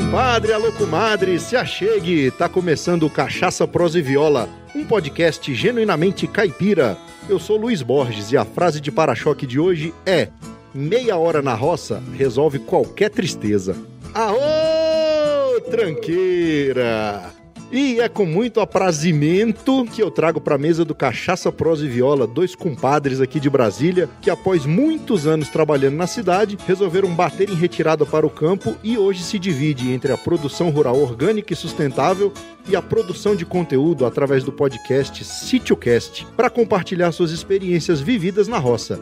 compadre, alô comadre, se achegue, tá começando Cachaça Prosa e Viola, um podcast genuinamente caipira. Eu sou Luiz Borges e a frase de para-choque de hoje é: meia hora na roça resolve qualquer tristeza. Aô, tranqueira! E é com muito aprazimento que eu trago para a mesa do Cachaça Prosa e Viola dois compadres aqui de Brasília que, após muitos anos trabalhando na cidade, resolveram bater em retirada para o campo e hoje se divide entre a produção rural orgânica e sustentável e a produção de conteúdo através do podcast SítioCast para compartilhar suas experiências vividas na roça.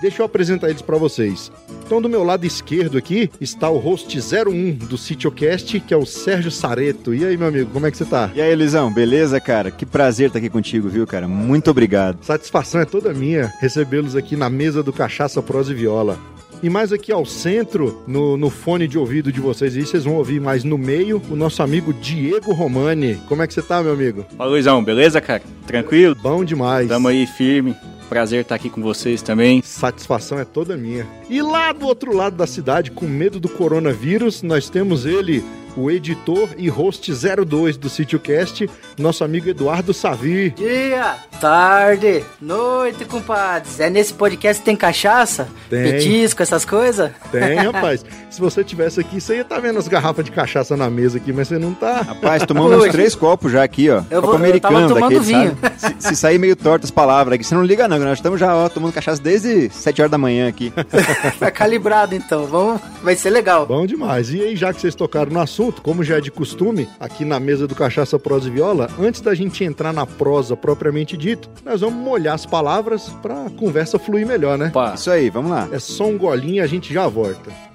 Deixa eu apresentar eles para vocês. Então, do meu lado esquerdo aqui está o host 01 do Sitiocast, que é o Sérgio Sareto. E aí, meu amigo, como é que você tá? E aí, Elisão, beleza, cara? Que prazer estar aqui contigo, viu, cara? Muito obrigado. Satisfação é toda minha recebê-los aqui na mesa do Cachaça Prosa e Viola. E mais aqui ao centro, no, no fone de ouvido de vocês aí, vocês vão ouvir mais no meio, o nosso amigo Diego Romani. Como é que você tá, meu amigo? Fala, Luizão, beleza, cara? Tranquilo? Bom demais. Tamo aí firme. Prazer estar aqui com vocês também. Satisfação é toda minha. E lá do outro lado da cidade, com medo do coronavírus, nós temos ele, o editor e host 02 do SítioCast, nosso amigo Eduardo Savi. Dia, tarde, noite, compadres. É nesse podcast que tem cachaça? Tem. Petisco, essas coisas? Tem, rapaz. Se você tivesse aqui, você ia estar vendo as garrafas de cachaça na mesa aqui, mas você não tá. Rapaz, tomamos uns três copos já aqui, ó. Eu Copo vou- eu tava americano tomando daquele, vinho. sabe? Se, se sair meio torto as palavras aqui, você não liga não, que nós estamos já, ó, tomando cachaça desde 7 horas da manhã aqui. Tá calibrado então, vamos, vai ser legal. Bom demais. E aí, já que vocês tocaram no assunto, como já é de costume, aqui na mesa do Cachaça Prosa e Viola, antes da gente entrar na prosa propriamente dito, nós vamos molhar as palavras pra conversa fluir melhor, né? Opa, Isso aí, vamos lá. É só um golinho e a gente já volta.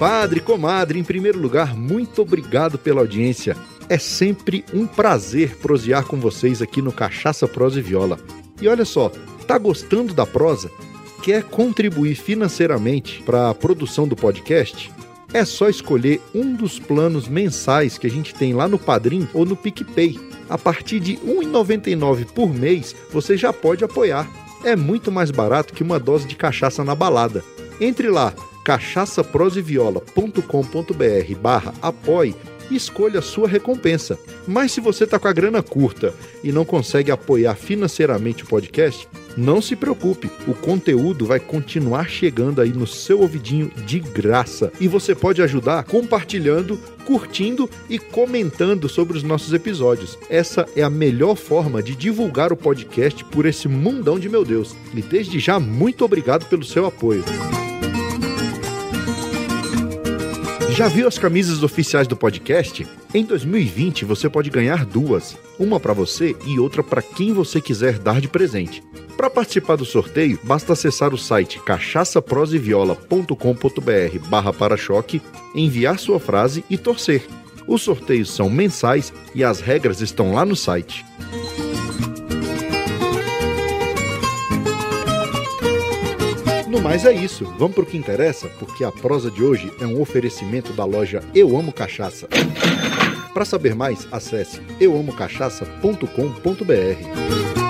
Compadre, comadre, em primeiro lugar, muito obrigado pela audiência. É sempre um prazer prosear com vocês aqui no Cachaça Prosa e Viola. E olha só, tá gostando da prosa? Quer contribuir financeiramente para a produção do podcast? É só escolher um dos planos mensais que a gente tem lá no Padrim ou no PicPay. A partir de R$ 1,99 por mês, você já pode apoiar. É muito mais barato que uma dose de cachaça na balada. Entre lá, cachaçaproseviola.com.br barra apoie e escolha a sua recompensa. Mas se você está com a grana curta e não consegue apoiar financeiramente o podcast, não se preocupe, o conteúdo vai continuar chegando aí no seu ouvidinho de graça. E você pode ajudar compartilhando, curtindo e comentando sobre os nossos episódios. Essa é a melhor forma de divulgar o podcast por esse mundão de meu Deus. E desde já, muito obrigado pelo seu apoio. Já viu as camisas oficiais do podcast? Em 2020 você pode ganhar duas, uma para você e outra para quem você quiser dar de presente. Para participar do sorteio, basta acessar o site cachaçaproseviola.com.br barra para-choque, enviar sua frase e torcer. Os sorteios são mensais e as regras estão lá no site. No mais é isso, vamos pro que interessa, porque a prosa de hoje é um oferecimento da loja Eu Amo Cachaça. Para saber mais, acesse euamocachaça.com.br.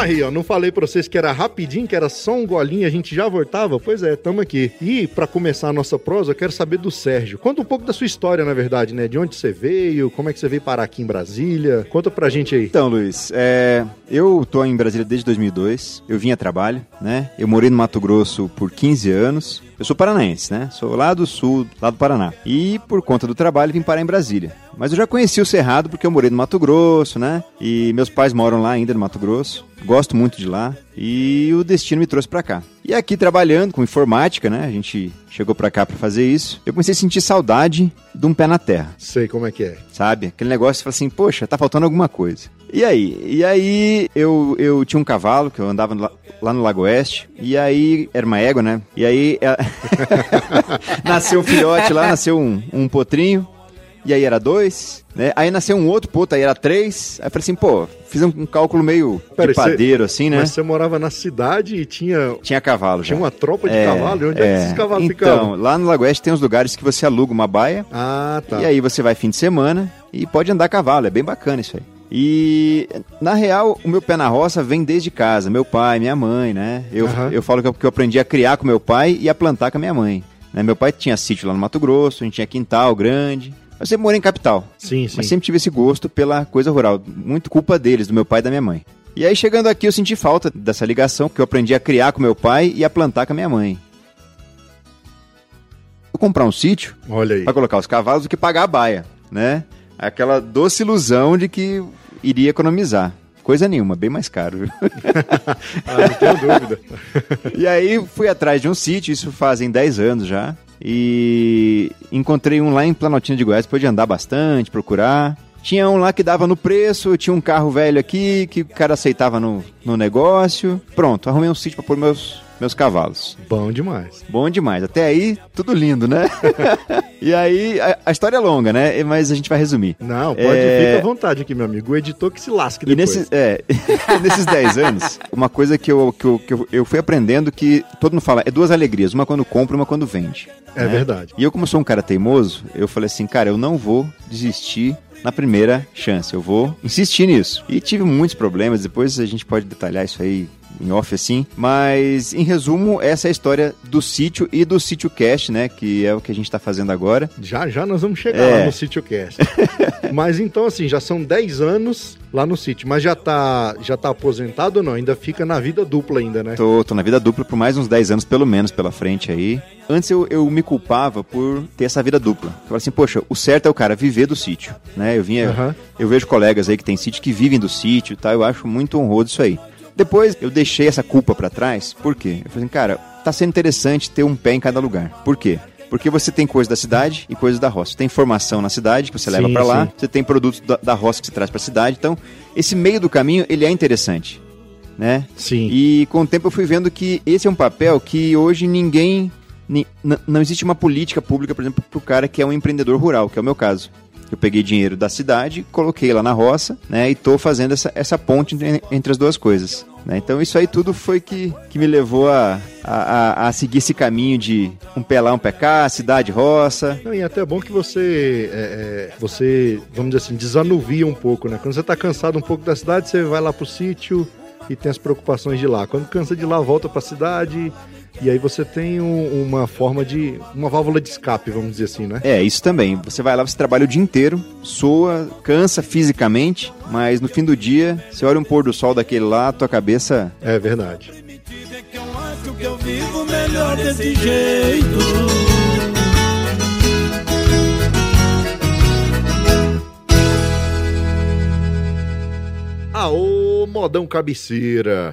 Aí, ó, não falei pra vocês que era rapidinho, que era só um golinho, a gente já voltava? Pois é, tamo aqui. E pra começar a nossa prosa, eu quero saber do Sérgio. Conta um pouco da sua história, na verdade, né? De onde você veio, como é que você veio parar aqui em Brasília. Conta pra gente aí. Então, Luiz, é, eu tô em Brasília desde 2002, eu vim a trabalho, né? Eu morei no Mato Grosso por 15 anos. Eu sou paranaense, né? Sou lá do sul, lá do Paraná. E por conta do trabalho vim parar em Brasília. Mas eu já conheci o Cerrado porque eu morei no Mato Grosso, né? E meus pais moram lá ainda no Mato Grosso. Gosto muito de lá. E o destino me trouxe pra cá. E aqui trabalhando com informática, né? A gente chegou pra cá pra fazer isso. Eu comecei a sentir saudade de um pé na terra, Sei como é que é. sabe? Aquele negócio, você fala assim, poxa, tá faltando alguma coisa. E aí? E aí eu, eu tinha um cavalo que eu andava lá, lá no Lago Oeste. E aí era uma égua, né? E aí ela- nasceu um filhote lá, nasceu um, um potrinho. E aí era dois, né? Aí nasceu um outro potro, aí era três. Aí eu falei assim, pô, fiz um, um cálculo meio Pera, de padeiro, assim, né? Mas você morava na cidade e tinha, Tinha cavalo já. tinha uma tropa de É, cavalo? E onde é, que esses cavalos então, ficavam? lá no Lago Oeste tem uns lugares que você aluga uma baia Ah, tá. e aí você vai fim de semana e pode andar a cavalo, é bem bacana isso aí. E na real, o meu pé na roça vem desde casa, meu pai, minha mãe, né? Eu, Aham. eu falo que eu, aprendi a criar com meu pai e a plantar com a minha mãe. né? Meu pai tinha sítio lá no Mato Grosso, a gente tinha quintal grande. Eu sempre morei em capital, Sim, sim. mas sempre tive esse gosto pela coisa rural. Muito culpa deles, do meu pai e da minha mãe. E aí, chegando aqui, eu senti falta dessa ligação, que eu aprendi a criar com meu pai e a plantar com a minha mãe. Vou comprar um sítio Olha aí. para colocar os cavalos do que pagar a baia, né? Aquela doce ilusão de que iria economizar. Coisa nenhuma, bem mais caro. viu? Ah, não tenho dúvida. e aí fui atrás de um sítio, isso fazem 10 anos já. E encontrei um lá em Planaltina de Goiás, depois de andar bastante, procurar. Tinha um lá que dava no preço, tinha um carro velho aqui que o cara aceitava no, no negócio. Pronto, arrumei um sítio para pôr meus, meus cavalos. Bom demais. Bom demais. Até aí, tudo lindo, né? e aí, a, a história é longa, né? Mas a gente vai resumir. Não, pode É. ficar à vontade aqui, meu amigo. O editor que se lasque E depois. nesses, é, nesses 10 anos, uma coisa que, eu, que, eu, que eu, eu fui aprendendo que todo mundo fala, é duas alegrias, uma quando compra e uma quando vende. É verdade. E eu, como sou um cara teimoso, eu falei assim, cara, eu não vou desistir na primeira chance, eu vou insistir nisso. E tive muitos problemas, depois a gente pode detalhar isso aí em off assim, mas em resumo, essa é a história do sítio e do sítio cast, né, que é o que a gente tá fazendo agora. Já já nós vamos chegar É. lá no sítio cast. mas então, assim, já são 10 anos lá no sítio. Mas já tá, já tá aposentado ou não? Ainda fica na vida dupla ainda, né? Tô, tô na vida dupla por mais uns 10 anos, pelo menos, pela frente aí. Antes eu, eu me culpava por ter essa vida dupla. Eu falava assim, poxa, o certo é o cara viver do sítio, né? Eu vinha, Aham. eu vejo colegas aí que tem sítio que vivem do sítio e tal, eu acho muito honroso isso aí. Depois eu deixei essa culpa pra trás, por quê? Eu falei assim, cara, tá sendo interessante ter um pé em cada lugar. Por quê? Porque você tem coisa da cidade e coisas da roça. Você tem informação na cidade que você leva pra lá, sim. você tem produtos da, da roça que você traz pra cidade. Então, esse meio do caminho, ele é interessante, né? Sim. E com o tempo eu fui vendo que esse é um papel que hoje ninguém. não existe uma política pública, por exemplo, para o cara que é um empreendedor rural, que é o meu caso. Eu peguei dinheiro da cidade, coloquei lá na roça, né? E tô fazendo essa, essa ponte entre, entre as duas coisas. né? Então isso aí tudo foi que, que me levou a, a, a- seguir esse caminho de um pé lá, um pé cá, cidade, roça. Não, e é até bom que você, é, é, você, vamos dizer assim, desanuvia um pouco, né? Quando você tá cansado um pouco da cidade, você vai lá pro sítio e tem as preocupações de lá. Quando cansa de lá, volta pra cidade e aí você tem um- uma forma de, uma válvula de escape, vamos dizer assim, né? É, isso também. Você vai lá, você trabalha o dia inteiro, soa, cansa fisicamente, mas no fim do dia, você olha um pôr do sol daquele lá, tua cabeça É verdade. Que eu acho que eu vivo melhor desse jeito. Aô, modão cabeceira!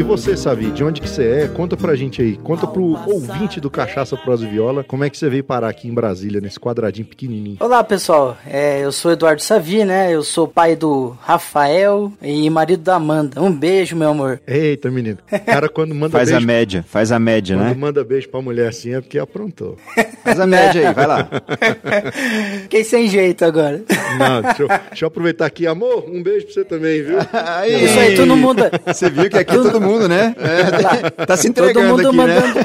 E você, Savi, de onde que você é? Conta pra gente aí. Conta pro ouvinte do Cachaça, Prosa e Viola como é que você veio parar aqui em Brasília, nesse quadradinho pequenininho. Olá pessoal, é, eu sou Eduardo Savi, né? Eu sou pai do Rafael e marido da Amanda. Um beijo, meu amor. Eita, menino. Cara, quando manda faz a beijo, média, faz a média, quando né? manda beijo pra mulher assim é porque aprontou. Faz a média aí, vai lá. Fiquei sem jeito agora. Não, deixa eu, deixa eu aproveitar aqui. Amor, um beijo pra você também, viu? Aí, Isso aí, todo mundo. Você viu que aqui todo mundo, né? É, tá se Todo entregando mundo aqui, mandando. né?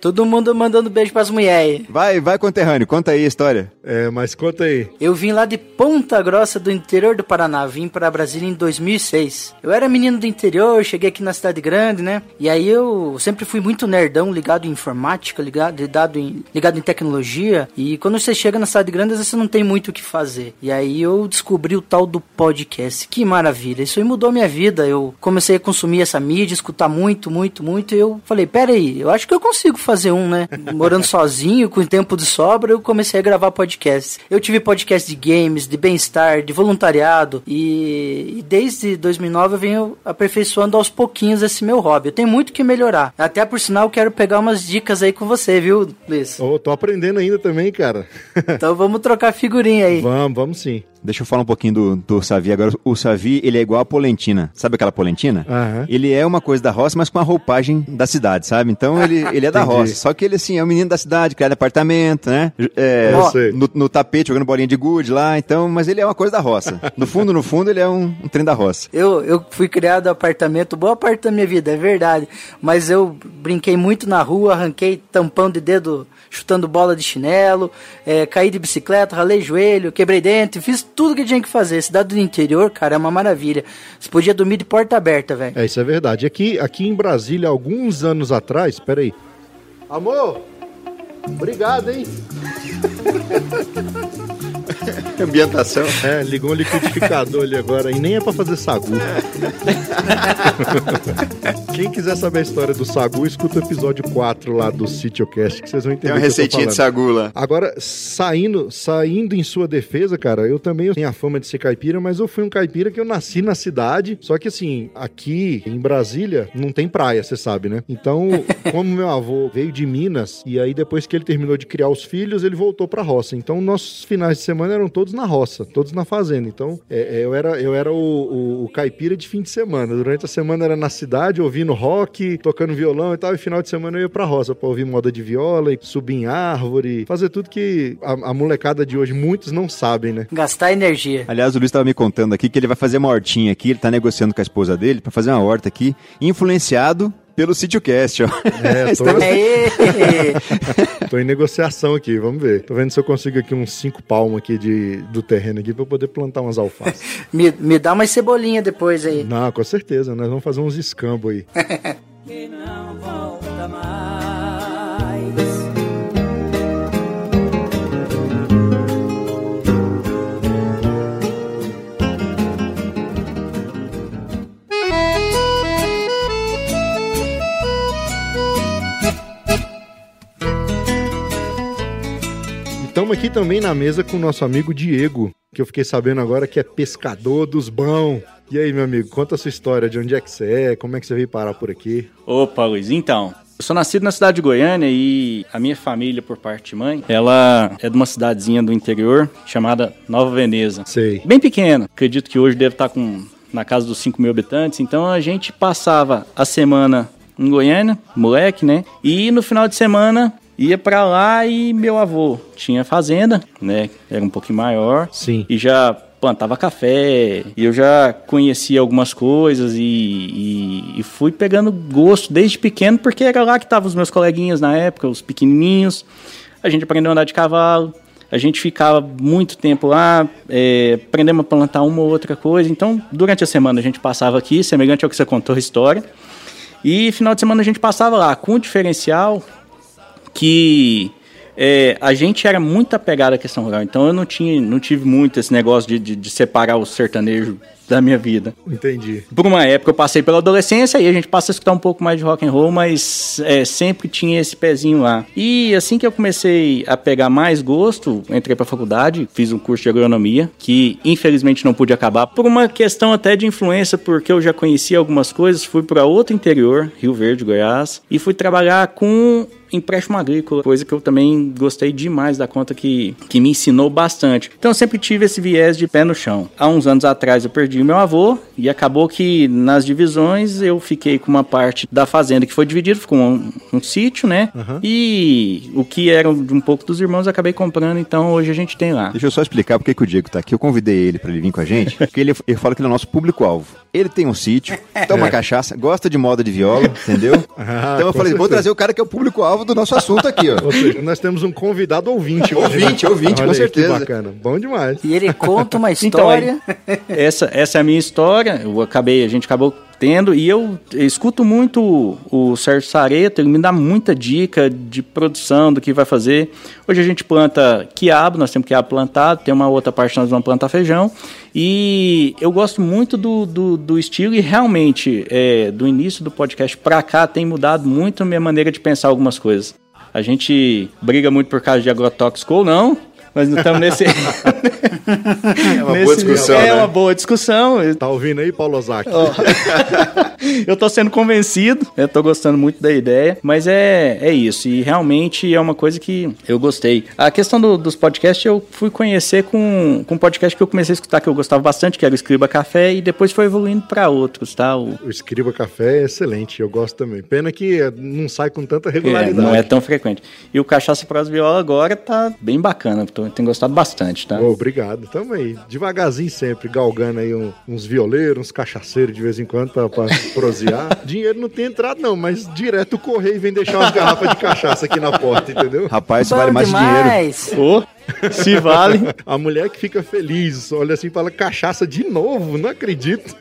Todo mundo mandando beijo pras mulheres. Vai, vai, conterrâneo, conta aí a história. É, mas conta aí. Eu vim lá de Ponta Grossa, do interior do Paraná. Vim para Brasília em 2006. Eu era menino do interior, cheguei aqui na cidade grande, né? E aí eu sempre fui muito nerdão, ligado em informática, ligado, ligado, em, ligado em tecnologia. E quando você chega na cidade grande, às vezes você não tem muito o que fazer. E aí eu descobri o tal do podcast. Que maravilha. Isso aí mudou minha vida. Eu comecei a consumir essa mídia, escutar muito, muito, muito. E eu falei, pera aí, eu acho que eu consigo fazer um, né? Morando sozinho, com tempo de sobra, eu comecei a gravar podcast. Eu tive podcast de games, de bem-estar, de voluntariado. E, e desde 2009 eu venho aperfeiçoando aos pouquinhos esse meu hobby. Eu tenho muito que melhorar. Até por sinal, eu quero pegar umas dicas aí com você, viu, Luiz? Ô, tô aprendendo ainda também, cara. Então vamos trocar figurinha aí. vamos, vamos sim. Deixa eu falar um pouquinho do, do Savi. Agora, o Savi, ele é igual a polentina. Sabe aquela polentina? Aham. Ele é uma coisa da roça, mas com a roupagem da cidade, sabe? Então, ele, ele é da roça. Só que ele, assim, é um menino da cidade, criado em apartamento, né? É, Eu sei. no, no tapete, jogando bolinha de gude lá. Então, mas ele é uma coisa da roça. No fundo, no fundo, ele é um, um trem da roça. Eu, eu fui criado em apartamento boa parte da minha vida, é verdade. Mas eu brinquei muito na rua, arranquei tampão de dedo chutando bola de chinelo, é, caí de bicicleta, ralei joelho, quebrei dente, fiz tudo que tinha que fazer. Cidade do interior, cara, é uma maravilha. Você podia dormir de porta aberta, velho. É, isso é verdade. Aqui, aqui em Brasília, alguns anos atrás, peraí. Amor, obrigado, hein? Ambientação. É, ligou um liquidificador ali agora e nem é pra fazer sagu. Quem quiser saber a história do sagu, escuta o episódio 4 lá do Sitiocast, que vocês vão entender Tem uma receitinha de falando. sagula. Agora, saindo, saindo em sua defesa, cara, eu também tenho a fama de ser caipira, mas eu fui um caipira que eu nasci na cidade. Só que assim, aqui em Brasília não tem praia, você sabe, né? Então, como meu avô veio de Minas e aí depois que ele terminou de criar os filhos, ele voltou pra roça. Então, nossos finais de semana eram todos na roça, todos na fazenda. Então, é, é, eu era, eu era o, o- o caipira de fim de semana. Durante a semana era na cidade, ouvindo rock, tocando violão e tal, e final de semana eu ia pra roça pra ouvir moda de viola e subir em árvore, fazer tudo que a, a molecada de hoje muitos não sabem, né? Gastar energia. Aliás, o Luiz estava me contando aqui que ele vai fazer uma hortinha aqui, ele tá negociando com a esposa dele pra fazer uma horta aqui, influenciado pelo Sitiocast, ó. É, tô, tô em negociação aqui, vamos ver. Tô vendo se eu consigo aqui uns cinco palmos aqui de, do terreno aqui pra eu poder plantar umas alfaces. me, me dá umas cebolinha depois aí. não, com certeza, nós vamos fazer uns escambos aí. que não volta mais. Estamos aqui também na mesa com o nosso amigo Diego, que eu fiquei sabendo agora que é pescador dos bons. E aí, meu amigo, conta a sua história, de onde é que você é, como é que você veio parar por aqui? Opa, Luiz, então. Eu sou nascido na cidade de Goiânia e a minha família, por parte de mãe, ela é de uma cidadezinha do interior chamada Nova Veneza. Sei. Bem pequena, acredito que hoje deve estar com na casa dos 5 mil habitantes. Então a gente passava a semana em Goiânia, moleque, né? E no final de semana ia pra lá e meu avô tinha fazenda, né? Era um pouquinho maior. Sim. E já plantava café, e eu já conhecia algumas coisas e, e- e fui pegando gosto desde pequeno, porque era lá que estavam os meus coleguinhas na época, os pequenininhos. A gente aprendeu a andar de cavalo, a gente ficava muito tempo lá, é, aprendemos a plantar uma ou outra coisa. Então, durante a semana a gente passava aqui, semelhante ao que você contou a história. E final de semana a gente passava lá, com o diferencial que é, a gente era muito apegado à questão rural. Então eu não, tinha, não tive muito esse negócio de, de, de separar o sertanejo da minha vida. Entendi. Por uma época eu passei pela adolescência e a gente passa a escutar um pouco mais de rock and roll, mas é, sempre tinha esse pezinho lá. E assim que eu comecei a pegar mais gosto, entrei pra faculdade, fiz um curso de agronomia, que infelizmente não pude acabar por uma questão até de influência, porque eu já conhecia algumas coisas, fui para outro interior, Rio Verde, Goiás, e fui trabalhar com empréstimo agrícola, coisa que eu também gostei demais da conta que, que me ensinou bastante. Então eu sempre tive esse viés de pé no chão. Há uns anos atrás eu perdi meu avô e acabou que nas divisões eu fiquei com uma parte da fazenda que foi dividida, ficou um, um sítio, né? Aham. E o que era de um pouco dos irmãos eu acabei comprando, então hoje a gente tem lá. Deixa eu só explicar porque que o Diego tá aqui. Eu convidei ele pra ele vir com a gente, porque ele, ele fala que ele é o nosso público-alvo. Ele tem um sítio, toma cachaça, gosta de moda de viola, entendeu? Ah, então eu com falei, vou certeza. trazer o cara que é o público-alvo do nosso assunto aqui, ó. Ou seja, nós temos um convidado ouvinte hoje. Ouvinte, né? ouvinte, com Olha aí, certeza. Que bacana. Bom demais. E ele conta uma Então, história. essa, essa é a minha história. Eu acabei, a gente acabou tendo e eu escuto muito o Sérgio Sareto, ele me dá muita dica de produção do que vai fazer. Hoje a gente planta quiabo, nós temos quiabo plantado, tem uma outra parte que nós vamos plantar feijão. E eu gosto muito do, do, do estilo e realmente, é, do início do podcast pra cá, tem mudado muito a minha maneira de pensar algumas coisas. A gente briga muito por causa de agrotóxico ou não, mas não estamos nesse. É uma boa discussão, É né? uma boa discussão. Tá ouvindo aí, Paulo Ozaki? Eu tô sendo convencido, eu tô gostando muito da ideia, mas é, é isso, e realmente é uma coisa que eu gostei. A questão do- dos podcasts eu fui conhecer com, com um podcast que eu comecei a escutar que eu gostava bastante, que era o Escriba Café, e depois foi evoluindo para outros, tá? O, O Escriba Café é excelente, eu gosto também. Pena que não sai com tanta é, regularidade. não é tão frequente. E o Cachaça Pros Viola agora tá bem bacana, tô, tenho gostado bastante, tá? Ô, obrigado. Tamo aí. Devagarzinho sempre, galgando aí um- uns violeiros, uns cachaceiros de vez em quando pra, pra prosear. Dinheiro não tem entrado, não, mas direto o correio vem deixar umas garrafas de cachaça aqui na porta, entendeu? Rapaz, Bom vale mais que dinheiro. demais. Ô, se vale. A mulher que fica feliz, olha assim e fala, cachaça de novo, não acredito.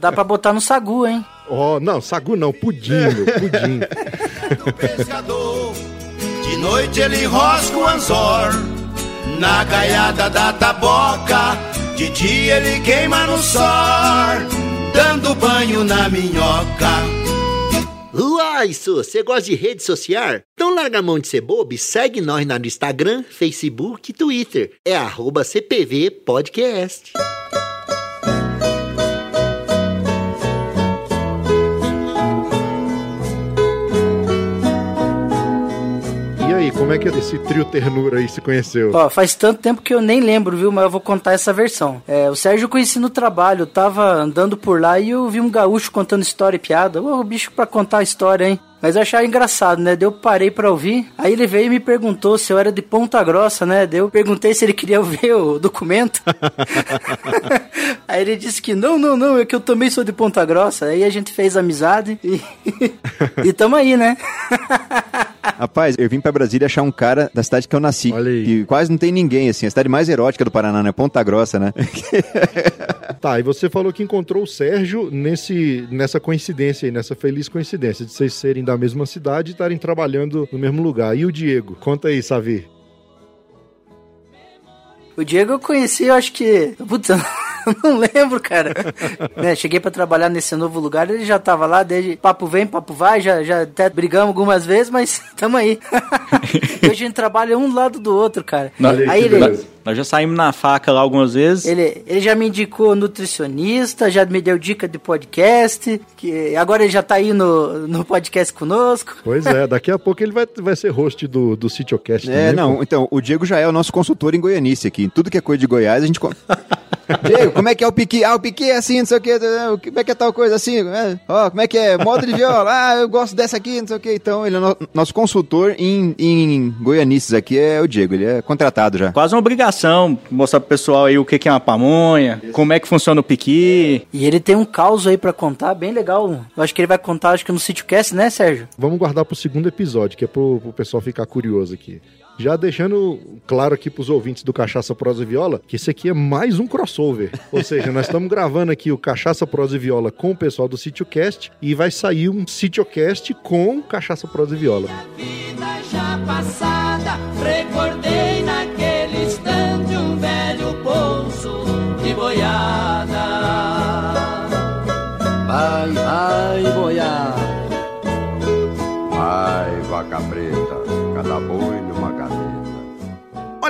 Dá pra botar no sagu, hein? Ó, não, sagu não, pudim, meu, pudim. do pescador. De noite ele rosca o anzor na caiada da taboca. De dia ele queima no sol, dando banho na minhoca. Uai, isso, você gosta de rede social? Então larga a mão de ser bobo e segue nós no Instagram, Facebook e Twitter. É arroba CPV Podcast. Como é que esse trio ternura aí se conheceu? Ó, faz tanto tempo que eu nem lembro, viu? Mas eu vou contar essa versão. É, o Sérgio eu conheci no trabalho, eu tava andando por lá e eu vi um gaúcho contando história e piada. Ô, o bicho pra contar a história, hein? Mas eu achava engraçado, né? Daí eu parei pra ouvir. Aí ele veio e me perguntou se eu era de Ponta Grossa, né? Daí eu perguntei se ele queria ver o documento. Aí ele disse que não, não, não, é que eu também sou de Ponta Grossa. Aí a gente fez amizade e, e tamo aí, né? Rapaz, eu vim pra Brasília achar um cara da cidade que eu nasci. Olha aí. Que quase não tem ninguém, assim. A cidade mais erótica do Paraná, né? Ponta Grossa, né? Tá, e você falou que encontrou o Sérgio nesse, nessa coincidência aí, nessa feliz coincidência de vocês serem da mesma cidade e estarem trabalhando no mesmo lugar. E o Diego? Conta aí, Savi. O Diego eu conheci, eu acho que. Putz, não lembro, cara. Né, cheguei pra trabalhar nesse novo lugar, ele já tava lá, desde papo vem, papo vai, já, já até brigamos algumas vezes, mas tamo aí. Hoje a gente trabalha um do lado do outro, cara. Olha aí, ele. Nós já saímos na faca lá algumas vezes. ele, ele já me indicou nutricionista, já me deu dica de podcast, que agora ele já tá aí no, no podcast conosco. Pois é, daqui a pouco ele vai, vai ser host do, do Sitiocast É, também, não, pô. então, o Diego já é o nosso consultor em Goianice aqui. Tudo que é coisa de Goiás, a gente... Diego, como é que é o piqui? Ah, o piqui é assim, não sei o que. Como é que é tal coisa assim? É, Ó, como é que é? Moda de viola. Ah, eu gosto dessa aqui, não sei o que. Então, ele é no- nosso consultor em, em Goianices aqui, é o Diego. Ele é contratado já. Quase uma obrigação mostrar pro pessoal aí o que que é uma pamonha, como é que funciona o piqui. E ele tem um caos aí pra contar, bem legal. Eu acho que ele vai contar, acho que no SítioCast, né, Sérgio? Vamos guardar pro segundo episódio, que é pro, pro pessoal ficar curioso aqui. Já deixando claro aqui pros ouvintes do Cachaça Prosa e Viola, que esse aqui é mais um crossover. Ou seja, nós estamos gravando aqui o Cachaça Prosa e Viola com o pessoal do Sitiocast e vai sair um Sitiocast com Cachaça Prosa e Viola. Vida já passada,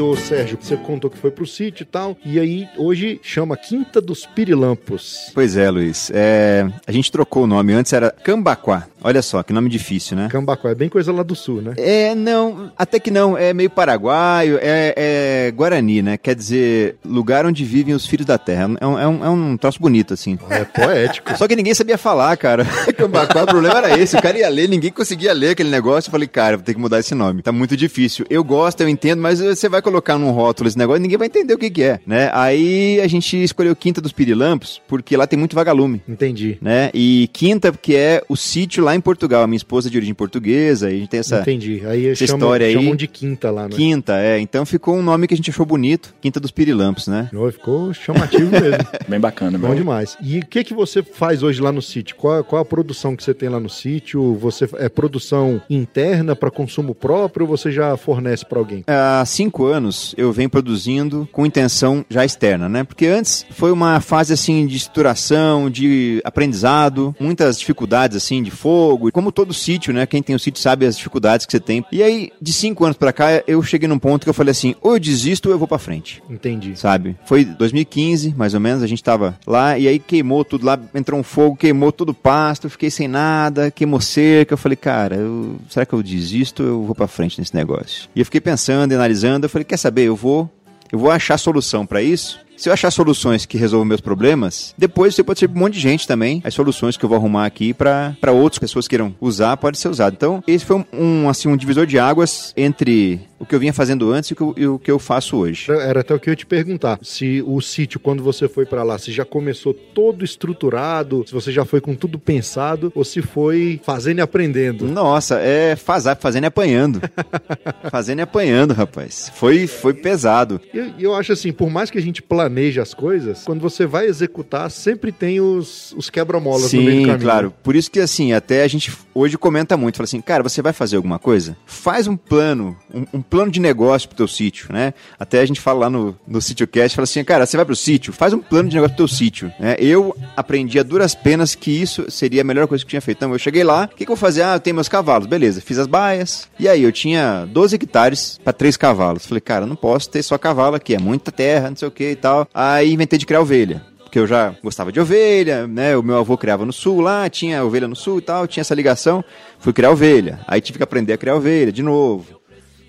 aí, ô Sérgio, você contou que foi pro sítio e tal, e aí hoje chama Quinta dos Pirilampos. Pois é, Luiz. É, a gente trocou o nome. Antes era Cambaquá. Olha só, que nome difícil, né? Cambacuá é bem coisa lá do sul, né? É, não, até que não, é meio paraguaio, é, é Guarani, né? Quer dizer, lugar onde vivem os filhos da terra. É um, é um, é um troço bonito, assim. É poético. Só que ninguém sabia falar, cara. Cambaquá, o problema era esse. O cara ia ler, ninguém conseguia ler aquele negócio. Eu falei, cara, vou ter que mudar esse nome. Tá muito difícil. Eu gosto, eu entendo, mas você vai colocar num rótulo esse negócio, ninguém vai entender o que, que é, né? Aí a gente escolheu Quinta dos Pirilampos, porque lá tem muito vagalume. Entendi. Né? E Quinta, porque é o sítio lá em Portugal. A minha esposa é de origem portuguesa, e a gente tem essa, Entendi. Aí essa chamam, história aí. chamam de Quinta lá, né? Quinta, é. Então ficou um nome que a gente achou bonito, Quinta dos Pirilampos, né? Oh, ficou chamativo mesmo. Bem bacana, Bom bom. demais. E o que, que você faz hoje lá no sítio? Qual, qual a produção que você tem lá no sítio? Você é produção interna para consumo próprio ou você já fornece para alguém? Há cinco anos eu venho produzindo com intenção já externa, né? Porque antes foi uma fase assim de estruturação, de aprendizado, muitas dificuldades assim de fogo, como todo sítio, né? Quem tem o sítio sabe as dificuldades que você tem. E aí, de cinco anos pra cá, eu cheguei num ponto que eu falei assim: ou eu desisto ou eu vou pra frente. Entendi. Sabe? Foi 2015, mais ou menos, a gente tava lá e aí queimou tudo lá, entrou um fogo, queimou todo o pasto, fiquei sem nada, queimou cerca. Eu falei, cara, eu- será que eu desisto ou eu vou pra frente nesse negócio? E eu fiquei pensando, e analisando, eu falei, quer saber, eu vou, eu vou achar solução pra isso. Se eu achar soluções que resolvam meus problemas, depois você pode ser um monte de gente também. As soluções que eu vou arrumar aqui pra outras pessoas que queiram usar, pode ser usado. Então, esse foi um, um, assim, um divisor de águas entre o que eu vinha fazendo antes e o que eu, e o que eu faço hoje. Era até o que eu ia te perguntar. Se o sítio, quando você foi para lá, se já começou todo estruturado, se você já foi com tudo pensado, ou se foi fazendo e aprendendo. Nossa, é fazar, fazendo e apanhando. fazendo e apanhando, rapaz. Foi, foi pesado. E eu, eu acho assim, por mais que a gente planeje as coisas, quando você vai executar, sempre tem os, os quebra-molas no meio do Sim, caminho. claro. Por isso que, assim, até a gente hoje comenta muito. Fala assim, cara, você vai fazer alguma coisa? Faz um plano, um, um plano de negócio pro teu sítio, né? Até a gente fala lá no, no SítioCast, fala assim, cara, você vai pro sítio? Faz um plano de negócio pro teu sítio, né? Eu aprendi a duras penas que isso seria a melhor coisa que eu tinha feito. Então, eu cheguei lá, o que, que eu vou fazer? Ah, eu tenho meus cavalos. Beleza, fiz as baias. E aí, eu tinha 12 hectares para três cavalos. Falei, cara, não posso ter só cavalo aqui, é muita terra, não sei o que e tal. Aí inventei de criar ovelha porque eu já gostava de ovelha, né? O meu avô criava no sul lá, tinha ovelha no sul e tal, tinha essa ligação. Fui criar ovelha. Aí tive que aprender a criar ovelha de novo.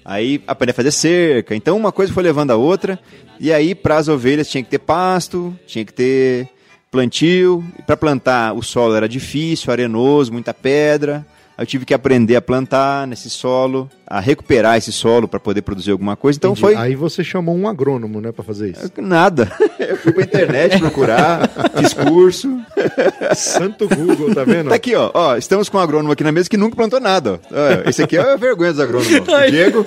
Aí aprendi a fazer cerca. Então uma coisa foi levando a outra. E aí para as ovelhas tinha que ter pasto, tinha que ter plantio. Para plantar o solo era difícil, arenoso, muita pedra. Eu tive que aprender a plantar nesse solo, a recuperar esse solo para poder produzir alguma coisa. Então Entendi. foi Aí você chamou um agrônomo, né, pra fazer isso. Nada. Eu fui pra internet procurar, fiz curso. Santo Google, tá vendo? Tá aqui, ó. ó. Estamos com um agrônomo aqui na mesa que nunca plantou nada. ó. Esse aqui é a vergonha dos agrônomos. Diego,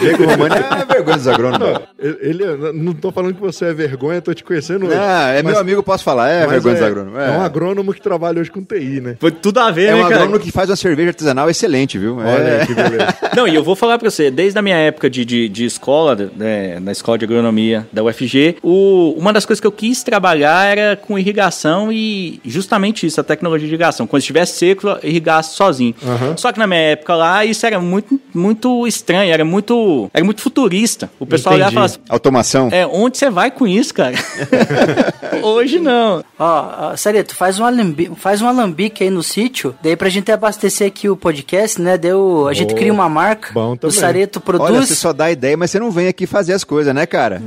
Diego Romani é a vergonha dos agrônomos. Ele, ele- não tô falando que você é vergonha, tô te conhecendo hoje. Ah, é Mas- meu amigo, posso falar. É vergonha é, dos agrônomos. É um agrônomo que trabalha hoje com TI, né? Foi tudo a ver, É né, um cara? agrônomo que faz uma cerveja artesanal excelente, viu? Olha É. aí que beleza. Não, e eu vou falar pra você, desde a minha época de, de, de escola, né, na escola de agronomia da UFG, o, uma das coisas que eu quis trabalhar era com irrigação e justamente isso, a tecnologia de irrigação. Quando estivesse seco, irrigasse sozinho. Aham. Só que na minha época lá, isso era muito, muito estranho, era muito, era muito futurista. O pessoal olhava e Entendi. falava assim, Automação. é, onde você vai com isso, cara? Hoje não. Ó, ó, Sareto, faz um, alambi, faz um alambique aí no sítio, daí pra gente abastecer aqui o podcast, né? Deu, a gente Oh, cria uma marca. bom o também. Sareto Olha, produz. você só dá ideia, mas você não vem aqui fazer as coisas, né, cara?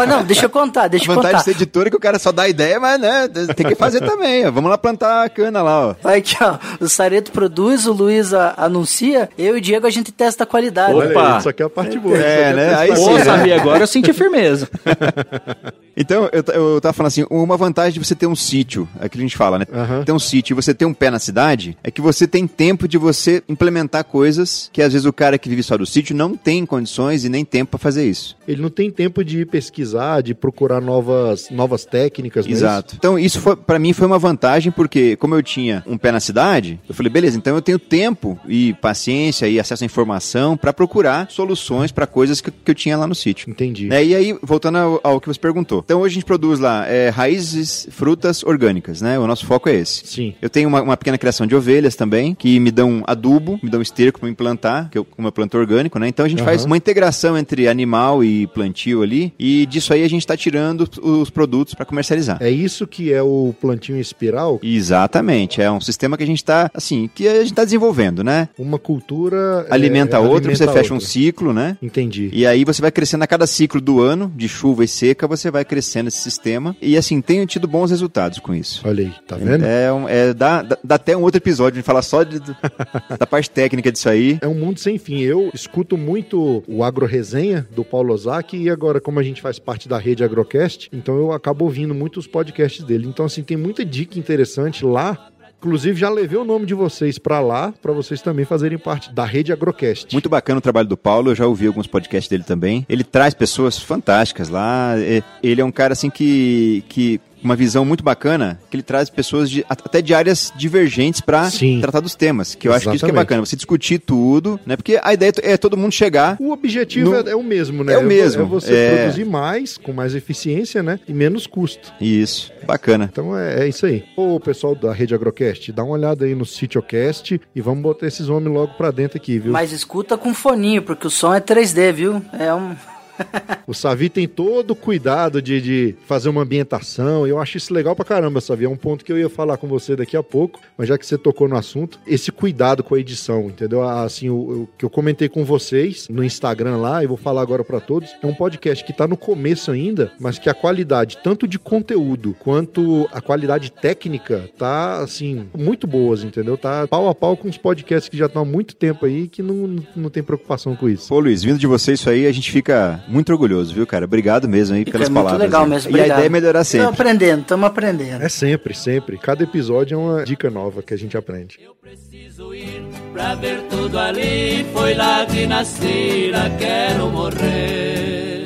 Ó, não, deixa eu contar, deixa A eu vantagem contar. de ser editor é que o cara só dá ideia, mas né, tem que fazer também. ó. Vamos lá plantar a cana lá, ó. Vai aqui, ó. O Sareto produz, o Luiz a- anuncia, eu e o Diego a gente testa a qualidade. Opa. Olha aí, isso aqui é a parte boa. É, a né? Aí sim, Pô, né? sabia, agora eu senti firmeza. Então, eu, eu tava falando assim, uma vantagem de você ter um sítio, é que a gente fala, né? Aham. Ter um sítio e você ter um pé na cidade, é que você tem tempo de você implementar coisas que às vezes o cara que vive só do sítio não tem condições e nem tempo pra fazer isso. Ele não tem tempo de pesquisar, de procurar novas, novas técnicas, não é Exato. Então, isso foi, para mim foi uma vantagem, porque como eu tinha um pé na cidade, eu falei, beleza, então eu tenho tempo e paciência e acesso à informação pra procurar soluções pra coisas que, que eu tinha lá no sítio. Entendi. Né? E aí, voltando ao, ao que você perguntou. Então hoje a gente produz lá é, raízes, frutas orgânicas, né? O nosso foco é esse. Sim. Eu tenho uma, uma pequena criação de ovelhas também, que me dão adubo, me dão esterco para implantar, que eu, como eu planto orgânico, né? Então a gente Aham. faz uma integração entre animal e plantio ali, e disso aí a gente está tirando os produtos para comercializar. É isso que é o plantinho em espiral? Exatamente, é um sistema que a gente está, assim, que a gente está desenvolvendo, né? Uma cultura. é, Alimenta a outra, alimenta você fecha um outra. ciclo, né? Entendi. E aí você vai crescendo a cada ciclo do ano, de chuva e seca, você vai crescendo esse sistema. E assim, tenho tido bons resultados com isso. Olha aí, tá vendo? É, um- é dá, dá, até um outro episódio de falar só de- da parte técnica disso aí. É um mundo sem fim. Eu escuto muito o Agro Resenha do Paulo Ozaki e agora, como a gente faz parte da rede Agrocast, então eu acabo ouvindo muito os podcasts dele. Então, assim, tem muita dica interessante lá. Inclusive, já levei o nome de vocês pra lá, pra vocês também fazerem parte da rede Agrocast. Muito bacana o trabalho do Paulo, eu já ouvi alguns podcasts dele também. Ele traz pessoas fantásticas lá. é- Ele é um cara assim que. que uma visão muito bacana, que ele traz pessoas de, até de áreas divergentes para tratar dos temas, que eu acho que isso que é Exatamente. bacana, você discutir tudo, né? Porque a ideia é todo mundo chegar O objetivo No- é, é o mesmo, né? É o mesmo, É você é. produzir mais, com mais eficiência, né? E menos custo. Isso, bacana. Então é, é isso aí. Ô, pessoal da rede Agrocast, dá uma olhada aí no Sitiocast e vamos botar esses homens logo pra dentro aqui, viu? Mas escuta com foninho, porque o som é 3D, viu? É um. O Savi tem todo o cuidado de, de fazer uma ambientação. Eu acho isso legal pra caramba, Savi. É um ponto que eu ia falar com você daqui a pouco, mas já que você tocou no assunto, esse cuidado com a edição, entendeu? Assim, o, que eu comentei com vocês no Instagram lá, e vou falar agora pra todos, é um podcast que tá no começo ainda, mas que a qualidade, tanto de conteúdo quanto a qualidade técnica, tá, assim, muito boas, entendeu? Tá pau a pau com os podcasts que já estão há muito tempo aí que não, não tem preocupação com isso. Pô, Luiz, vindo de você isso aí, a gente fica muito orgulhoso, viu, cara? Obrigado mesmo aí Fica pelas muito palavras. legal aí. mesmo. E a ideia é melhorar Estamos sempre. aprendendo, estamos aprendendo. É sempre, sempre. Cada episódio é uma dica nova que a gente aprende. Preciso ir pra ver tudo ali. Foi lá que nasci, lá quero morrer.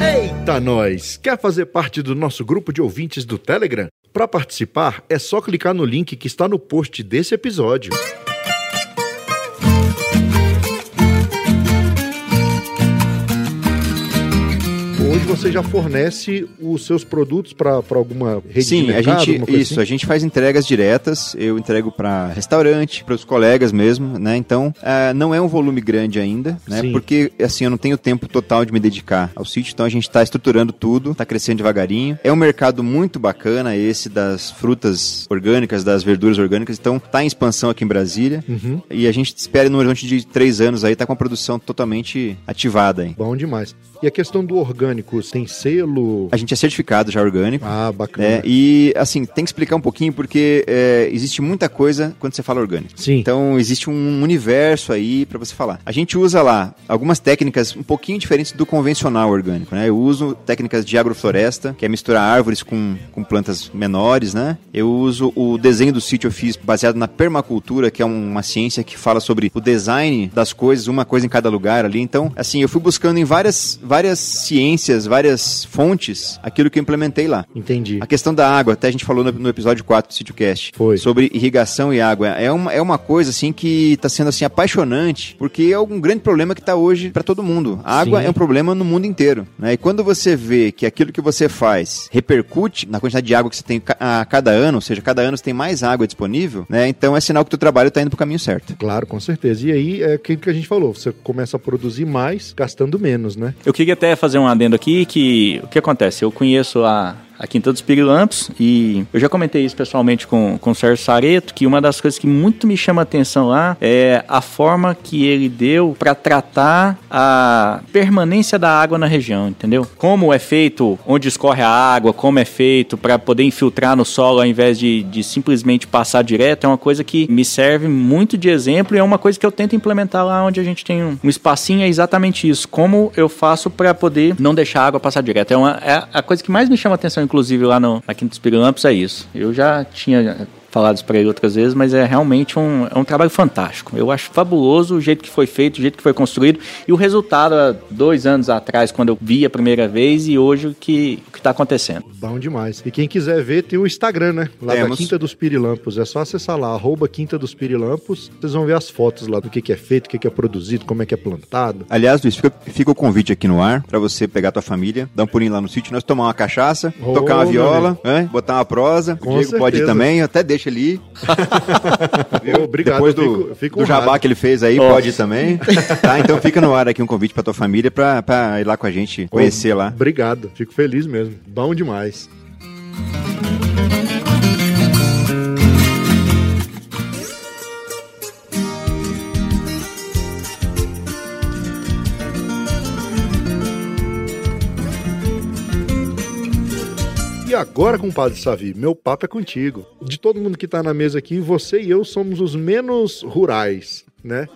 Eita, nós! Quer fazer parte do nosso grupo de ouvintes do Telegram? Para participar, é só clicar no link que está no post desse episódio. Você já fornece os seus produtos para alguma rede de Sim, a mercado? coisa isso, assim? a gente faz entregas diretas. Eu entrego para restaurante, para os colegas mesmo, né? Então, ah, não é um volume grande ainda, né? Sim. Porque assim eu não tenho tempo total de me dedicar ao sítio, então a gente está estruturando tudo, está crescendo devagarinho. É um mercado muito bacana esse das frutas orgânicas, das verduras orgânicas. Então, está em expansão aqui em Brasília Uhum. e a gente espera no horizonte de três anos aí tá com a produção totalmente ativada aí. Bom demais. E a questão do orgânico, tem selo? A gente é certificado já orgânico. Ah, bacana. É, e assim, tem que explicar um pouquinho porque é, existe muita coisa quando você fala orgânico. Sim. Então existe um universo aí pra você falar. A gente usa lá algumas técnicas um pouquinho diferentes do convencional orgânico, né? Eu uso técnicas de agrofloresta, que é misturar árvores com, com plantas menores, né? Eu uso o desenho do sítio eu fiz baseado na permacultura, que é uma ciência que fala sobre o design das coisas, uma coisa em cada lugar ali. Então, assim, eu fui buscando em várias, várias ciências, várias fontes, aquilo que eu implementei lá. Entendi. A questão da água, até a gente falou no, no episódio 4 do SítioCast. Foi. Sobre irrigação e água. É uma, é uma coisa, assim, que está sendo, assim, apaixonante, porque é um grande problema que está hoje para todo mundo. A água Sim. é um problema no mundo inteiro, né? E quando você vê que aquilo que você faz repercute na quantidade de água que você tem a cada ano, ou seja, cada ano você tem mais água disponível, né? Então é sinal que o teu trabalho está indo pro caminho certo. Claro, com certeza. E aí é aquilo que a gente falou, você começa a produzir mais, gastando menos, né? Eu queria até fazer um adendo aqui que o que acontece? Eu conheço a, a Quinta dos Pirilampos e eu já comentei isso pessoalmente com, com o Sérgio Sareto, que uma das coisas que muito me chama atenção lá é a forma que ele deu para tratar a permanência da água na região, entendeu? Como é feito, onde escorre a água, como é feito para poder infiltrar no solo ao invés de, de simplesmente passar direto, é uma coisa que me serve muito de exemplo e é uma coisa que eu tento implementar lá onde a gente tem um, um espacinho, é exatamente isso. Como eu faço para poder não deixar a água passar direto. É, uma, é a coisa que mais me chama atenção, inclusive, lá no, na Quinta dos Pirilampos, é isso. Eu já tinha falado para ele outras vezes, mas é realmente um, é um trabalho fantástico. Eu acho fabuloso o jeito que foi feito, o jeito que foi construído e o resultado há dois anos atrás, quando eu vi a primeira vez e hoje o que está acontecendo. Bom demais. E quem quiser ver, tem o Instagram, né? Lá Temos. da Quinta dos Pirilampos. É só acessar lá, arroba Quinta dos Pirilampos. Vocês vão ver as fotos lá do que, que é feito, o que, que é produzido, como é que é plantado. Aliás, Luiz, fica, fica o convite aqui no ar pra você pegar tua família, dar um pulinho lá no sítio, nós tomar uma cachaça, Ô, tocar uma viola, né? botar uma prosa. Com o Diego pode ir certeza. também, eu até deixa ele ir. Viu? Obrigado. Depois eu do, fico, fico do jabá que ele fez aí, pode ir também. tá? Então fica no ar aqui um convite pra tua família pra, pra ir lá com a gente, conhecer lá. Obrigado. Fico feliz mesmo. Bom demais. Agora, compadre Savi, meu papo é contigo. De todo mundo que tá na mesa aqui, você e eu somos os menos rurais, né?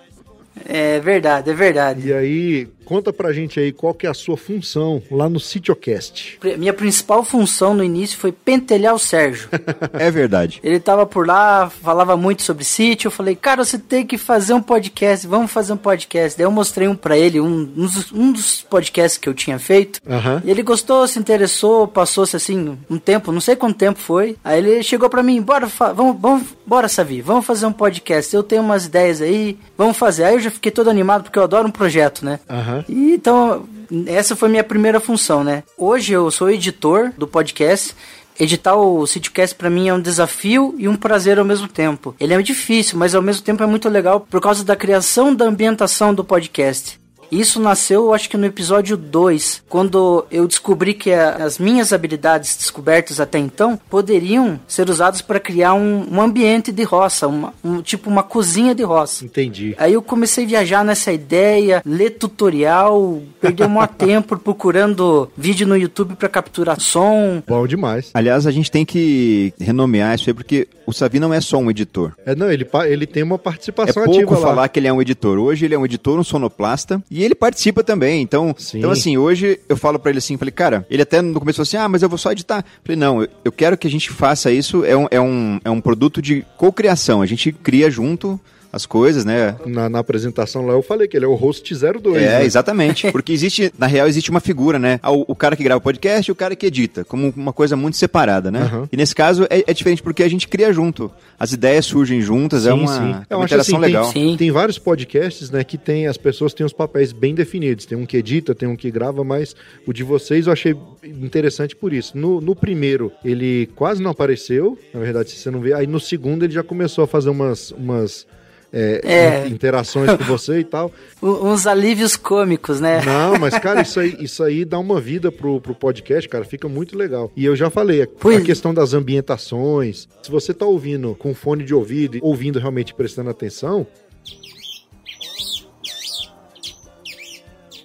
É verdade, é verdade. E aí, conta pra gente aí qual que é a sua função lá no Sitiocast. Minha principal função no início foi pentelhar o Sérgio. É verdade. Ele tava por lá, falava muito sobre sítio. Eu falei, cara, você tem que fazer um podcast, vamos fazer um podcast. Daí eu mostrei um pra ele, um, um dos, um dos podcasts que eu tinha feito. Aham. E ele gostou, se interessou, passou-se assim um tempo, não sei quanto tempo foi. Aí ele chegou pra mim, bora, vamos, vamos, bora, Savi, vamos fazer um podcast. Eu tenho umas ideias aí, vamos fazer. Aí eu já fiquei todo animado porque eu adoro um projeto, né? Aham. E então, essa foi minha primeira função, né? Hoje eu sou editor do podcast. Editar o Sitiocast pra mim é um desafio e um prazer ao mesmo tempo. Ele é difícil, mas ao mesmo tempo é muito legal por causa da criação da ambientação do podcast. Isso nasceu, eu acho que no episódio 2, quando eu descobri que a- as minhas habilidades descobertas até então poderiam ser usadas para criar um, um ambiente de roça, uma, um, tipo uma cozinha de roça. Entendi. Aí eu comecei a viajar nessa ideia, ler tutorial, perder um maior tempo procurando vídeo no YouTube para capturar som. Bom demais. Aliás, a gente tem que renomear isso aí, porque o Savi não é só um editor. É, não, ele, ele tem uma É participação pouco ativa lá. falar que ele é um editor. Hoje ele é um editor, um sonoplasta, e ele participa também. Então, Sim. então assim, hoje eu falo pra ele assim, falei, cara, ele até no começo falou assim, ah, mas eu vou só editar. Falei, não, eu, eu quero que a gente faça isso, é um, é um, é um produto de cocriação. A gente cria junto as coisas, né? Na, na apresentação lá eu falei que ele é o host 02. É, né? exatamente. Porque existe, na real, existe uma figura, né? Ah, O, o cara que grava o podcast e o cara que edita, como uma coisa muito separada, né? Aham. E nesse caso é, é diferente porque a gente cria junto. As ideias surgem juntas, é Sim, uma, sim. é uma interação assim, legal. Sim. Tem vários podcasts, né, que tem as pessoas têm os papéis bem definidos. Tem um que edita, tem um que grava, mas o de vocês eu achei interessante por isso. No, no primeiro, ele quase não apareceu, na verdade, se você não vê. Aí no segundo ele já começou a fazer umas, umas é, É. interações com você e tal. Uns alívios cômicos, né? Não, mas, cara, isso aí, isso aí dá uma vida pro, pro podcast, cara, fica muito legal. E eu já falei, a, a questão das ambientações, se você tá ouvindo com fone de ouvido, e ouvindo realmente prestando atenção.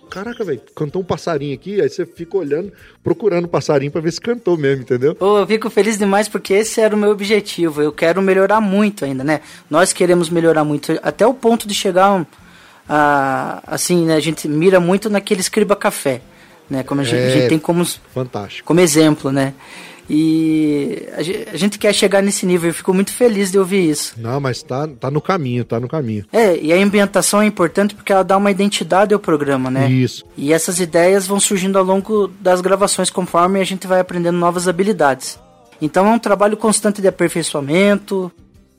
Caraca, velho, cantou um passarinho aqui, aí você fica olhando, procurando o passarinho pra ver se cantou mesmo, entendeu? Ô, eu fico feliz demais porque esse era o meu objetivo. Eu quero melhorar muito ainda, né? Nós queremos melhorar muito, até o ponto de chegar a, assim, né? A gente mira muito naquele escriba café, né? Como a gente, a É. gente tem como, Fantástico. como exemplo, né? E a ge- a gente quer chegar nesse nível. Eu fico muito feliz de ouvir isso. Não, mas tá, tá no caminho, tá no caminho. É, e a ambientação é importante porque ela dá uma identidade ao programa, né? Isso. E essas ideias vão surgindo ao longo das gravações conforme a gente vai aprendendo novas habilidades. Então é um trabalho constante de aperfeiçoamento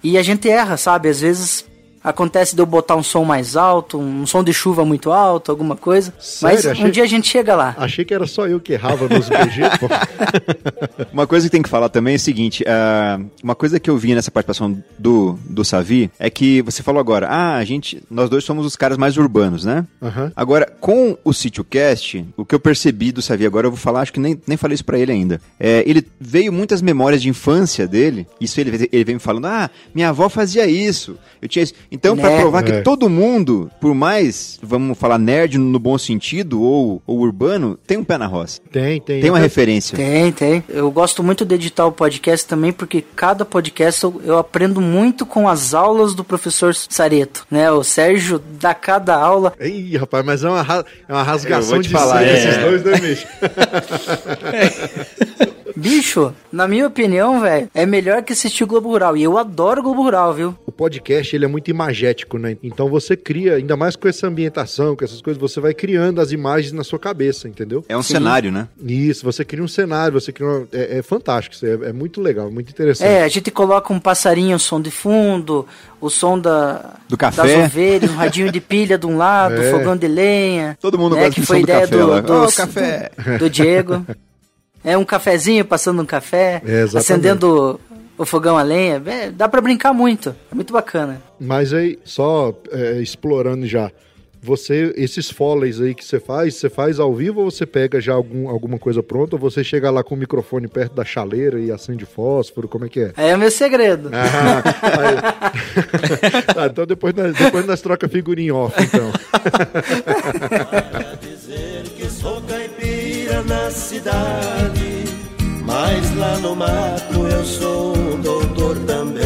e a gente erra, sabe? Às vezes acontece de eu botar um som mais alto, um som de chuva muito alto, alguma coisa. Sério? Mas um Achei- dia a gente chega lá. Achei que era só eu que errava nos BG, pô. Uma coisa que tem que falar também é o seguinte: ah, uma coisa que eu vi nessa participação do, do Savi é que você falou agora, ah, a gente, nós dois somos os caras mais urbanos, né? Aham. Agora, com o SítioCast, o que eu percebi do Savi agora, eu vou falar, acho que nem, nem falei isso pra ele ainda. É, ele veio muitas memórias de infância dele, isso ele, ele vem me falando, ah, minha avó fazia isso, eu tinha isso. Então, pra Né? provar É. que todo mundo, por mais, vamos falar, nerd no bom sentido ou, ou urbano, tem um pé na roça. Tem, tem. Tem uma Até- referência. Tem, tem. Eu gosto muito de editar o podcast também, porque cada podcast eu, eu aprendo muito com as aulas do professor Sareto, né? O Sérgio dá cada aula. Ih, rapaz, mas é uma, é uma Eu rasgação vou te de falar, é. esses dois, né, bicho? Bicho, na minha opinião, velho, é melhor que assistir o Globo Rural. E eu adoro o Globo Rural, viu? O podcast, ele é muito imagético, né? Então você cria, ainda mais com essa ambientação, com essas coisas, você vai criando as imagens na sua cabeça, entendeu? É um cenário, né? Isso, você cria um cenário, você cria uma... é, é fantástico, isso é, é muito legal, muito interessante. É, a gente coloca um passarinho, um som de fundo, o som da, Do café. das ovelhas, um radinho de pilha de um lado, É. fogão de lenha. Todo mundo né, gosta que foi som do ideia café do, do, café. do, do Diego. É um cafezinho passando um café, É, acendendo o fogão a lenha. É, dá pra brincar muito. É muito bacana. Mas aí, só é, explorando já, você, esses foleys aí que você faz, você faz ao vivo ou você pega já algum, alguma coisa pronta, ou você chega lá com o microfone perto da chaleira e acende fósforo, como é que é? É o meu segredo. Ah, aí- Ah, então depois nós, depois nós troca figurinha off, então. dizer que sou caipira na cidade, mas lá no mato eu sou um doutor também.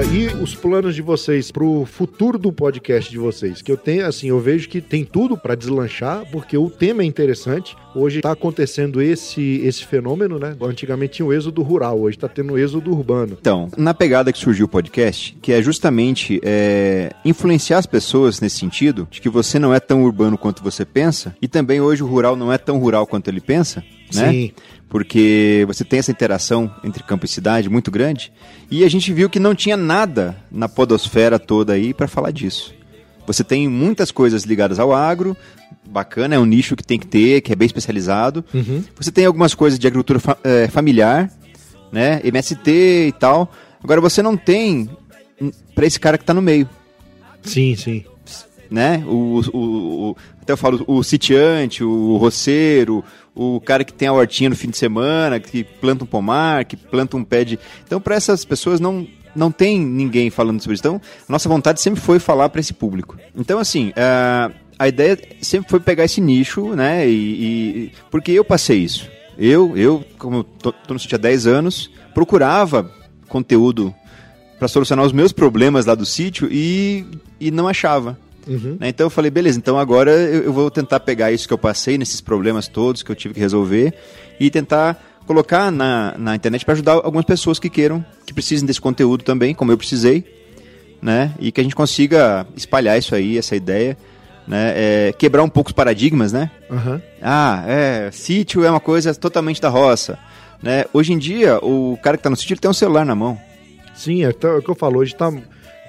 E os planos de vocês pro futuro do podcast de vocês? Que eu tenho, assim, eu vejo que tem tudo pra deslanchar, porque o tema é interessante. Hoje tá acontecendo esse, esse fenômeno, né? Antigamente tinha o êxodo rural, hoje tá tendo o êxodo urbano. Então, na pegada que surgiu o podcast, que é justamente é, influenciar as pessoas nesse sentido, de que você não é tão urbano quanto você pensa, e também hoje o rural não é tão rural quanto ele pensa, né? Sim. Porque você tem essa interação entre campo e cidade muito grande, e a gente viu que não tinha nada na podosfera toda aí para falar disso. Você tem muitas coisas ligadas ao agro, bacana, é um nicho que tem que ter, que é bem especializado. Você tem algumas coisas de agricultura fa- eh, familiar, né? MST e tal. Agora você não tem para esse cara que tá no meio, Sim, sim. né? O, o- o- até eu falo o sitiante, o roceiro, o cara que tem a hortinha no fim de semana, que planta um pomar, que planta um pé de. Então, para essas pessoas não não tem ninguém falando sobre isso. Então, nossa vontade sempre foi falar para esse público. Então, assim, a, a ideia sempre foi pegar esse nicho, né? E, e- porque eu passei isso. Eu, eu como tô no sítio há 10 anos, procurava conteúdo para solucionar os meus problemas lá do sítio e, e não achava. Né? Então eu falei, beleza, então agora eu, eu vou tentar pegar isso que eu passei, nesses problemas todos que eu tive que resolver, e tentar colocar na, na internet para ajudar algumas pessoas que queiram, que precisem desse conteúdo também, como eu precisei, né? E que a gente consiga espalhar isso aí, essa ideia, né? É, quebrar um pouco os paradigmas, né? Aham. Ah, é, sítio é uma coisa totalmente da roça, né? Hoje em dia, o cara que está no sítio tem um celular na mão. Sim, é, até o que eu falo, hoje tá,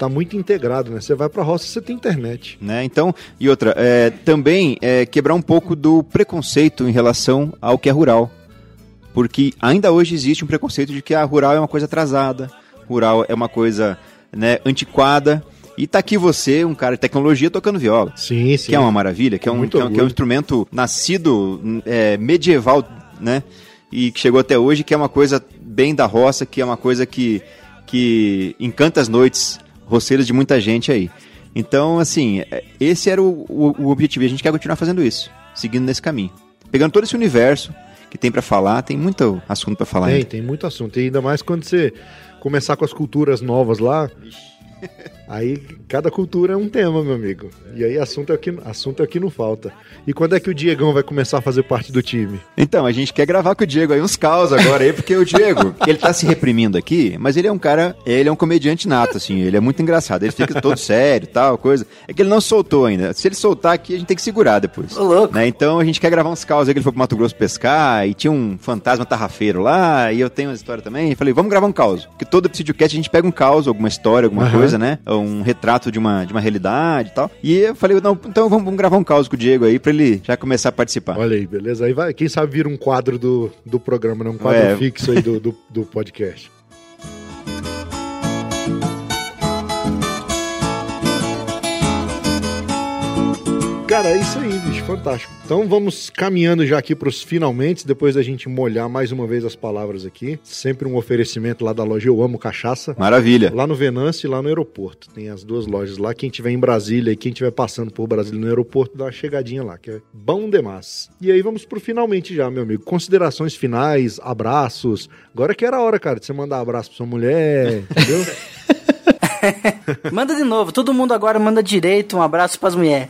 tá muito integrado, né? Você vai pra roça, você tem internet. né? Então, e outra, é, também é, quebrar um pouco do preconceito em relação ao que é rural. Porque ainda hoje existe um preconceito de que a rural é uma coisa atrasada, rural é uma coisa né, antiquada. E tá aqui você, um cara de tecnologia, tocando viola. Sim, sim. Que é uma maravilha, que é um, Muito que é um, que é um orgulho. instrumento nascido é, medieval, né? E que chegou até hoje, que é uma coisa bem da roça, que é uma coisa que, que encanta as noites roceiras de muita gente aí. Então, assim, é, esse era o, o, o objetivo. E a gente quer continuar fazendo isso, seguindo nesse caminho. Pegando todo esse universo que tem pra falar, tem muito assunto pra falar Tem, ainda. tem muito assunto. E ainda mais quando você começar com as culturas novas lá. Aí cada cultura é um tema, meu amigo. E aí assunto é o que, assunto é o que não falta. E quando é que o Diegão vai começar a fazer parte do time? Então, a gente quer gravar com o Diego aí uns caos agora aí, porque o Diego, ele tá se reprimindo aqui, mas ele é um cara, ele é um comediante nato, assim, ele é muito engraçado, ele fica todo sério tal, coisa. É que ele não soltou ainda. Se ele soltar aqui, a gente tem que segurar depois. Ô, louco. Né? Então a gente quer gravar uns caos aí que ele foi pro Mato Grosso pescar, e tinha um fantasma tarrafeiro lá, e eu tenho uma história também. E falei, vamos gravar um caos. Porque todo Psidiocast a gente pega um caos, alguma história, alguma Aham. coisa, né? Um retrato de uma, de uma realidade e tal. E eu falei, não, então vamos, vamos gravar um caos com o Diego aí pra ele já começar a participar. Olha aí, beleza? Aí vai, quem sabe vira um quadro do, do programa, né? Um quadro É. fixo aí do, do, do podcast. Cara, é isso aí, bicho, fantástico. Então vamos caminhando já aqui pros finalmente, depois da gente molhar mais uma vez as palavras aqui. Sempre um oferecimento lá da loja Eu Amo Cachaça. Maravilha. Lá no Venâncio e lá no aeroporto. Tem as duas lojas lá. Quem tiver em Brasília e quem tiver passando por Brasília no aeroporto, dá uma chegadinha lá, que é bom demais. E aí vamos pro finalmente já, meu amigo. Considerações finais, abraços. Agora que era a hora, cara, de você mandar abraço pra sua mulher, entendeu? manda de novo. Todo mundo agora manda direito. Um abraço pras mulheres.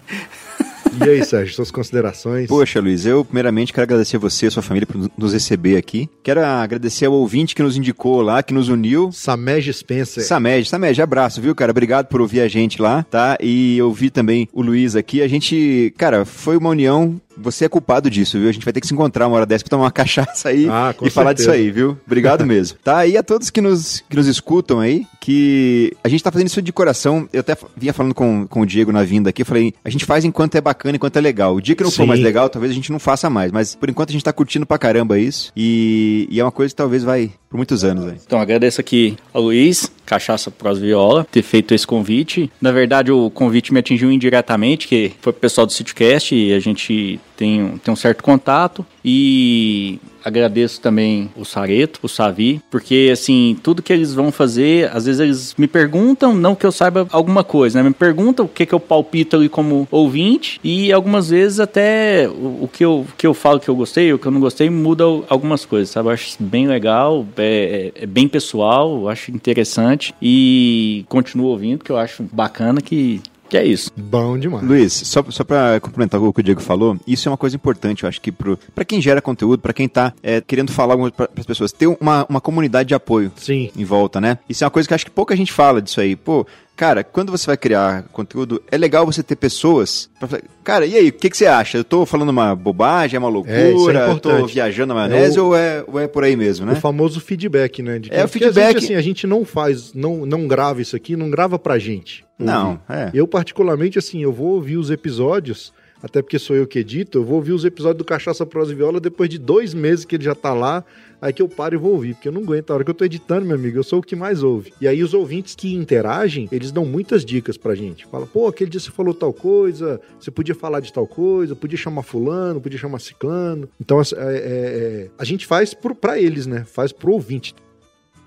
E aí, Sérgio, suas considerações? Poxa, Luiz, eu primeiramente quero agradecer você e a sua família por nos receber aqui. Quero agradecer ao ouvinte que nos indicou lá, que nos uniu. Samej Spencer. Samed, Samed, abraço, viu, cara? Obrigado por ouvir a gente lá, tá? E ouvir também o Luiz aqui. A gente, cara, foi uma união você é culpado disso, viu? A gente vai ter que se encontrar uma hora dessa pra tomar uma cachaça aí Ah, e falar disso certeza. aí, viu? Obrigado mesmo. tá? E a todos que nos, que nos escutam aí, que a gente tá fazendo isso de coração. Eu até vinha falando com, com o Diego na vinda aqui, eu falei, a gente faz enquanto é bacana, enquanto é legal. O dia que não for Sim. mais legal, talvez a gente não faça mais. Mas por enquanto a gente tá curtindo pra caramba isso. E, e é uma coisa que talvez vai por muitos anos aí. Então agradeço aqui ao Luiz, Cachaça Pros Viola, ter feito esse convite. Na verdade, o convite me atingiu indiretamente, que foi pro pessoal do SítioCast e a gente um- tem um certo contato. E agradeço também o Sareto, o Savi, porque assim, tudo que eles vão fazer, às vezes eles me perguntam, não que eu saiba alguma coisa, né? Me perguntam o que, que eu palpito ali como ouvinte, e algumas vezes até o, o que, eu, que eu falo que eu gostei, o que eu não gostei, muda algumas coisas, sabe? Eu acho bem legal, é, é- é bem pessoal, eu acho interessante, e continuo ouvindo, que eu acho bacana que. Que é isso. Bom demais. Luiz, só, só pra complementar o que o Diego falou, isso é uma coisa importante, eu acho que pro, pra quem gera conteúdo, pra quem tá é, querendo falar alguma para as pessoas, ter uma, uma comunidade de apoio Sim. em volta, né? Isso é uma coisa que eu acho que pouca gente fala disso aí. Pô, cara, quando você vai criar conteúdo, é legal você ter pessoas pra falar, cara, e aí, o que, que você acha? Eu tô falando uma bobagem, é uma É, é loucura, eu tô viajando na maionese É o- ou, é, ou é por aí mesmo, O né? famoso feedback, né? De É, o porque a gente, feedback- assim, a gente não faz, não, não grava isso aqui, não grava pra gente. Não, é. Eu, particularmente, assim, eu vou ouvir os episódios, até porque sou eu que edito, eu vou ouvir os episódios do Cachaça Prosa e Viola depois de dois meses que ele já tá lá, aí que eu paro e vou ouvir, porque eu não aguento. A hora que eu tô editando, meu amigo, eu sou o que mais ouve. E aí os ouvintes que interagem, eles dão muitas dicas pra gente. Fala, pô, aquele dia você falou tal coisa, você podia falar de tal coisa, podia chamar fulano, podia chamar ciclano. Então, é, é, é, a gente faz pro, pra eles, né? Faz pro ouvinte.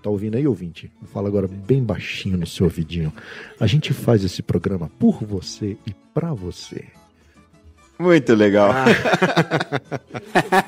Tá ouvindo aí, ouvinte? Fala agora bem baixinho no seu ouvidinho. A gente faz esse programa por você e pra você. Muito legal.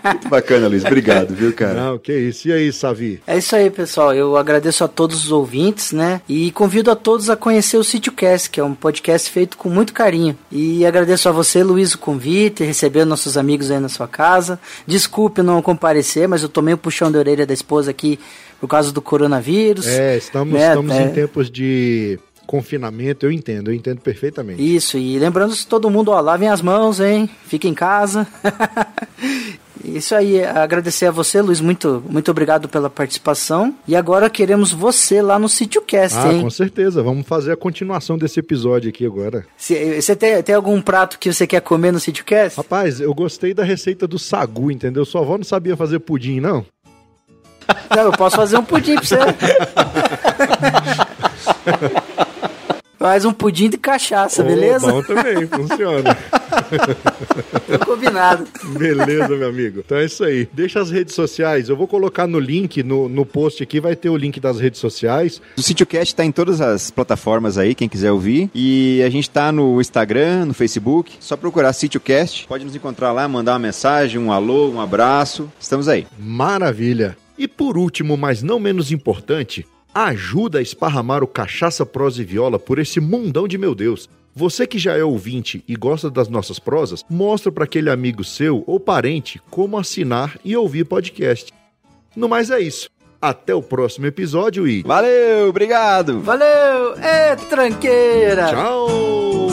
Muito bacana, Luiz. Obrigado, viu, cara? Não, que isso. E aí, Savi? É isso aí, pessoal. Eu agradeço a todos os ouvintes, né? E convido a todos a conhecer o SítioCast, que é um podcast feito com muito carinho. E agradeço a você, Luiz, o convite, receber nossos amigos aí na sua casa. Desculpe não comparecer, mas eu tomei o puxão de orelha da esposa aqui por causa do coronavírus. É, estamos, né, estamos é. em tempos de confinamento, eu entendo, eu entendo perfeitamente. Isso, e lembrando todo mundo, ó, lavem as mãos, hein? Fiquem em casa. Isso aí, agradecer a você, Luiz, muito, muito obrigado pela participação. E agora queremos você lá no SítioCast, Ah, hein? com certeza. Vamos fazer a continuação desse episódio aqui agora. Você tem, tem algum prato que você quer comer no SítioCast? Rapaz, eu gostei da receita do sagu, entendeu? Sua avó não sabia fazer pudim, não? Não, eu posso fazer um pudim pra você. Faz um pudim de cachaça, Ô, beleza? Bom também, funciona. Tô combinado. Beleza, meu amigo. Então é isso aí. Deixa as redes sociais. Eu vou colocar no link, no, no post aqui, vai ter o link das redes sociais. O SítioCast tá em todas as plataformas aí, quem quiser ouvir. E a gente tá no Instagram, no Facebook. Só procurar SítioCast. Pode nos encontrar lá, mandar uma mensagem, um alô, um abraço. Estamos aí. Maravilha. E por último, mas não menos importante, ajuda a esparramar o Cachaça Prosa e Viola por esse mundão de meu Deus. Você que já é ouvinte e gosta das nossas prosas, mostra para aquele amigo seu ou parente como assinar e ouvir podcast. No mais é isso. Até o próximo episódio e Valeu, obrigado! Valeu! É tranqueira! tchau!